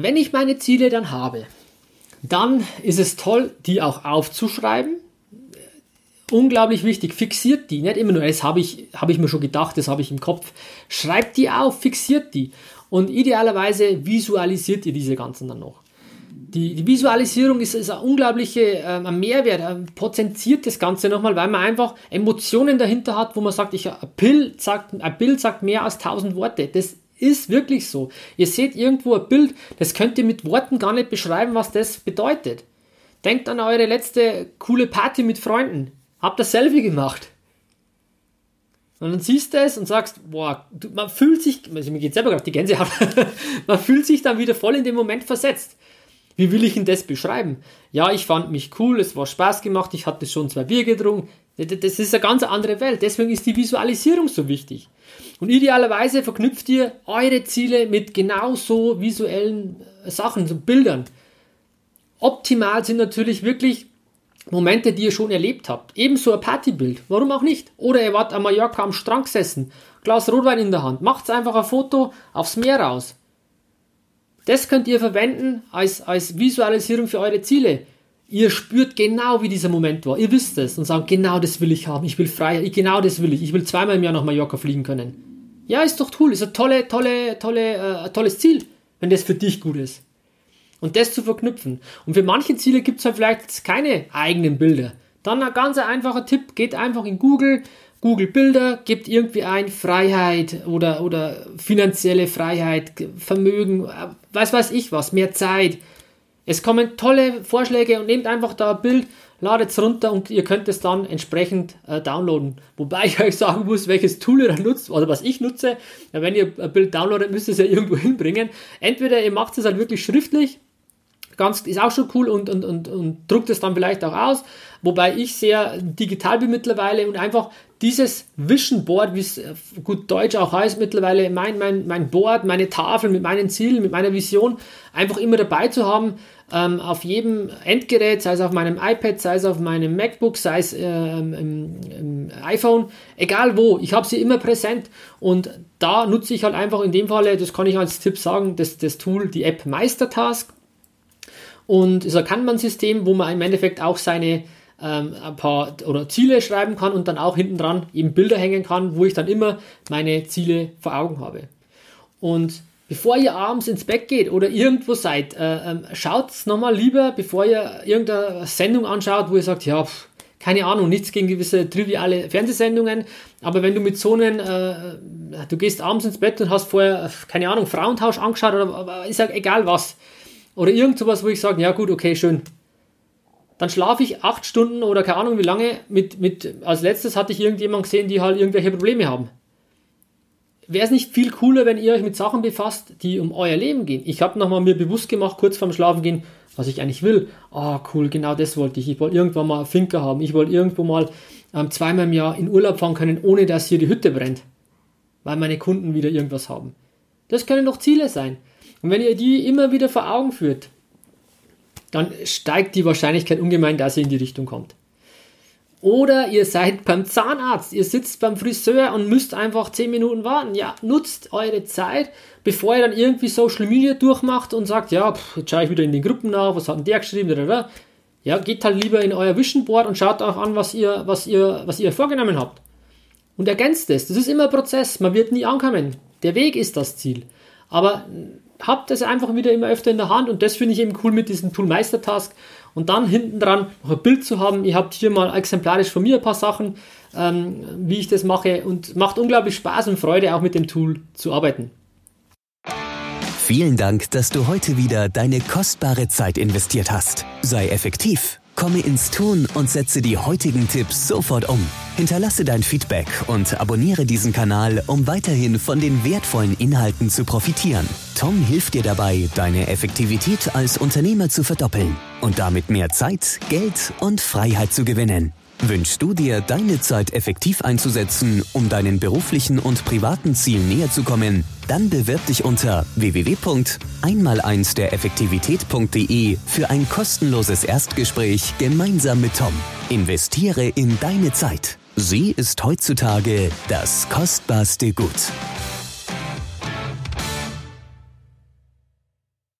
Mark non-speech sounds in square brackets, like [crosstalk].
Wenn ich meine Ziele dann habe, dann ist es toll, die auch aufzuschreiben. Unglaublich wichtig, fixiert die. Nicht immer nur, das habe ich, habe ich mir schon gedacht, das habe ich im Kopf. Schreibt die auf, fixiert die. Und idealerweise visualisiert ihr diese ganzen dann noch. Die, die Visualisierung ist, ist ein unglaublicher äh, Mehrwert, äh, potenziert das Ganze nochmal, weil man einfach Emotionen dahinter hat, wo man sagt, ich, ein, Bild sagt, ein Bild sagt mehr als tausend Worte. Das ist wirklich so. Ihr seht irgendwo ein Bild, das könnt ihr mit Worten gar nicht beschreiben, was das bedeutet. Denkt an eure letzte coole Party mit Freunden. Habt das Selfie gemacht. Und dann siehst du es und sagst, boah, man fühlt sich, also mir geht selber gerade die Gänsehaut, [laughs] man fühlt sich dann wieder voll in den Moment versetzt. Wie will ich denn das beschreiben? Ja, ich fand mich cool, es war Spaß gemacht, ich hatte schon zwei Bier getrunken. Das ist eine ganz andere Welt. Deswegen ist die Visualisierung so wichtig. Und idealerweise verknüpft ihr eure Ziele mit genau so visuellen äh, Sachen, so Bildern. Optimal sind natürlich wirklich Momente, die ihr schon erlebt habt. Ebenso ein Partybild. Warum auch nicht? Oder ihr wart am Mallorca am Strand gesessen, Glas Rotwein in der Hand. Macht einfach ein Foto aufs Meer raus. Das könnt ihr verwenden als, als Visualisierung für eure Ziele. Ihr spürt genau, wie dieser Moment war. Ihr wisst es und sagt, genau das will ich haben. Ich will frei, genau das will ich. Ich will zweimal im Jahr nach Mallorca fliegen können. Ja, ist doch cool, ist ein tolle, tolle, tolle, äh, tolles Ziel, wenn das für dich gut ist. Und das zu verknüpfen. Und für manche Ziele gibt es halt vielleicht keine eigenen Bilder. Dann ein ganz einfacher Tipp, geht einfach in Google, Google Bilder, gebt irgendwie ein Freiheit oder, oder finanzielle Freiheit, Vermögen, äh, was weiß ich was, mehr Zeit. Es kommen tolle Vorschläge und nehmt einfach da ein Bild ladet es runter und ihr könnt es dann entsprechend äh, downloaden. Wobei ich [laughs] euch sagen muss, welches Tool ihr dann nutzt, oder was ich nutze. Ja, wenn ihr ein Bild downloadet, müsst ihr es ja irgendwo [laughs] hinbringen. Entweder ihr macht es halt wirklich schriftlich, ganz, ist auch schon cool und, und, und, und druckt es dann vielleicht auch aus. Wobei ich sehr digital bin mittlerweile und einfach dieses Vision Board, wie es gut Deutsch auch heißt mittlerweile, mein, mein, mein Board, meine Tafel mit meinen Zielen, mit meiner Vision, einfach immer dabei zu haben, ähm, auf jedem Endgerät, sei es auf meinem iPad, sei es auf meinem MacBook, sei es ähm, im, im, iPhone, egal wo, ich habe sie immer präsent und da nutze ich halt einfach in dem Falle, das kann ich als Tipp sagen, das, das Tool, die App Meistertask und ist ein Kanban-System, wo man im Endeffekt auch seine ähm, ein paar oder Ziele schreiben kann und dann auch hinten dran eben Bilder hängen kann, wo ich dann immer meine Ziele vor Augen habe. Und bevor ihr abends ins Bett geht oder irgendwo seid, äh, ähm, schaut nochmal lieber, bevor ihr irgendeine Sendung anschaut, wo ihr sagt, ja, pff, keine Ahnung, nichts gegen gewisse triviale Fernsehsendungen, aber wenn du mit so einem, äh, du gehst abends ins Bett und hast vorher, keine Ahnung, Frauentausch angeschaut oder ist ja egal was, oder irgend sowas, wo ich sage, ja gut, okay, schön. Dann schlafe ich acht Stunden oder keine Ahnung wie lange. Mit, mit, als letztes hatte ich irgendjemand gesehen, die halt irgendwelche Probleme haben. Wäre es nicht viel cooler, wenn ihr euch mit Sachen befasst, die um euer Leben gehen? Ich habe nochmal mir bewusst gemacht, kurz vorm Schlafen gehen, was ich eigentlich will. Ah, oh, cool, genau das wollte ich. Ich wollte irgendwann mal Finker haben. Ich wollte irgendwo mal ähm, zweimal im Jahr in Urlaub fahren können, ohne dass hier die Hütte brennt. Weil meine Kunden wieder irgendwas haben. Das können doch Ziele sein. Und wenn ihr die immer wieder vor Augen führt, dann steigt die Wahrscheinlichkeit ungemein, dass ihr in die Richtung kommt. Oder ihr seid beim Zahnarzt, ihr sitzt beim Friseur und müsst einfach 10 Minuten warten. Ja, nutzt eure Zeit, bevor ihr dann irgendwie Social Media durchmacht und sagt, ja, pff, jetzt schaue ich wieder in den Gruppen nach, was hat denn der geschrieben, oder, Ja, geht halt lieber in euer Vision Board und schaut auch an, was ihr, was ihr, was ihr vorgenommen habt. Und ergänzt es. Das ist immer Prozess. Man wird nie ankommen. Der Weg ist das Ziel. Aber habt es einfach wieder immer öfter in der Hand und das finde ich eben cool mit diesem Tool Meistertask. Und dann hinten dran noch ein Bild zu haben. Ihr habt hier mal exemplarisch von mir ein paar Sachen, ähm, wie ich das mache und macht unglaublich Spaß und Freude auch mit dem Tool zu arbeiten. Vielen Dank, dass du heute wieder deine kostbare Zeit investiert hast. Sei effektiv, komme ins Tun und setze die heutigen Tipps sofort um. Hinterlasse dein Feedback und abonniere diesen Kanal, um weiterhin von den wertvollen Inhalten zu profitieren. Tom hilft dir dabei, deine Effektivität als Unternehmer zu verdoppeln und damit mehr Zeit, Geld und Freiheit zu gewinnen. Wünschst du dir, deine Zeit effektiv einzusetzen, um deinen beruflichen und privaten Zielen näher zu kommen? Dann bewirb dich unter www.einmal1 der Effektivität.de für ein kostenloses Erstgespräch gemeinsam mit Tom. Investiere in deine Zeit. Sie ist heutzutage das kostbarste Gut.